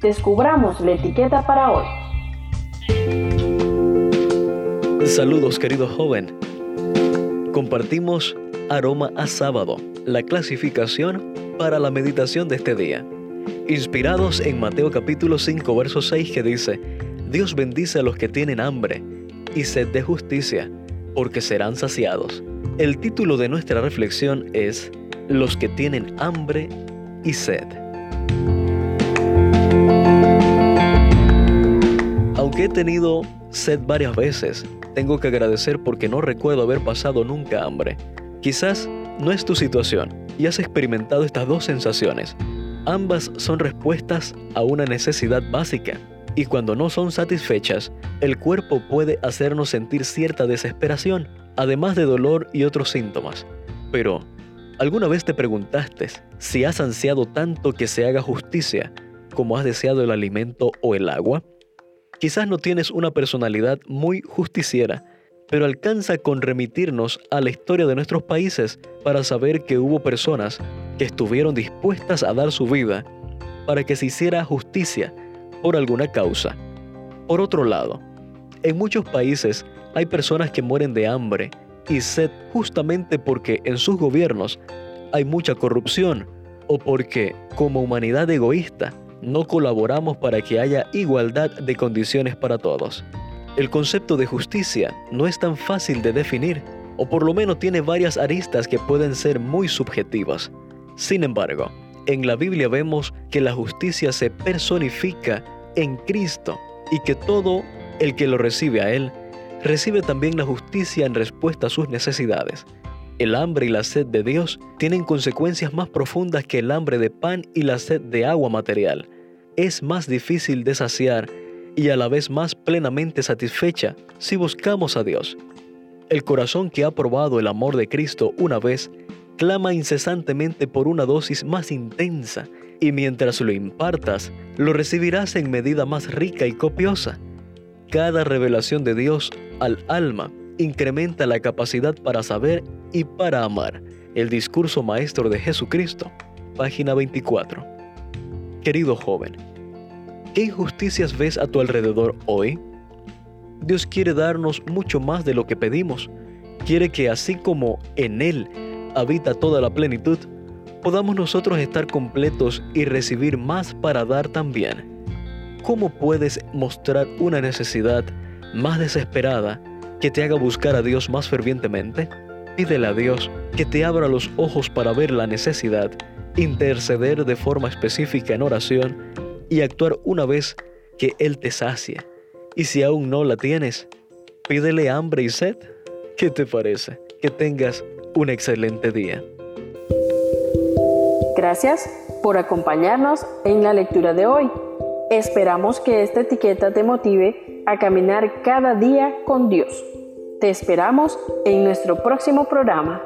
descubramos la etiqueta para hoy. Saludos querido joven. Compartimos Aroma a Sábado, la clasificación para la meditación de este día. Inspirados en Mateo capítulo 5 verso 6 que dice, Dios bendice a los que tienen hambre y sed de justicia, porque serán saciados. El título de nuestra reflexión es Los que tienen hambre y sed. Aunque he tenido sed varias veces, tengo que agradecer porque no recuerdo haber pasado nunca hambre. Quizás no es tu situación y has experimentado estas dos sensaciones. Ambas son respuestas a una necesidad básica y cuando no son satisfechas, el cuerpo puede hacernos sentir cierta desesperación, además de dolor y otros síntomas. Pero, ¿alguna vez te preguntaste si has ansiado tanto que se haga justicia como has deseado el alimento o el agua? Quizás no tienes una personalidad muy justiciera, pero alcanza con remitirnos a la historia de nuestros países para saber que hubo personas que estuvieron dispuestas a dar su vida para que se hiciera justicia por alguna causa. Por otro lado, en muchos países hay personas que mueren de hambre y sed justamente porque en sus gobiernos hay mucha corrupción o porque, como humanidad egoísta, no colaboramos para que haya igualdad de condiciones para todos. El concepto de justicia no es tan fácil de definir, o por lo menos tiene varias aristas que pueden ser muy subjetivas. Sin embargo, en la Biblia vemos que la justicia se personifica en Cristo y que todo el que lo recibe a Él recibe también la justicia en respuesta a sus necesidades. El hambre y la sed de Dios tienen consecuencias más profundas que el hambre de pan y la sed de agua material. Es más difícil de saciar y a la vez más plenamente satisfecha si buscamos a Dios. El corazón que ha probado el amor de Cristo una vez clama incesantemente por una dosis más intensa y mientras lo impartas, lo recibirás en medida más rica y copiosa. Cada revelación de Dios al alma incrementa la capacidad para saber y para amar. El discurso maestro de Jesucristo, página 24. Querido joven, ¿qué injusticias ves a tu alrededor hoy? Dios quiere darnos mucho más de lo que pedimos. Quiere que así como en Él habita toda la plenitud, podamos nosotros estar completos y recibir más para dar también. ¿Cómo puedes mostrar una necesidad más desesperada que te haga buscar a Dios más fervientemente? Pídele a Dios que te abra los ojos para ver la necesidad, interceder de forma específica en oración y actuar una vez que Él te sacie. Y si aún no la tienes, pídele hambre y sed. ¿Qué te parece? Que tengas un excelente día. Gracias por acompañarnos en la lectura de hoy. Esperamos que esta etiqueta te motive a caminar cada día con Dios. Te esperamos en nuestro próximo programa.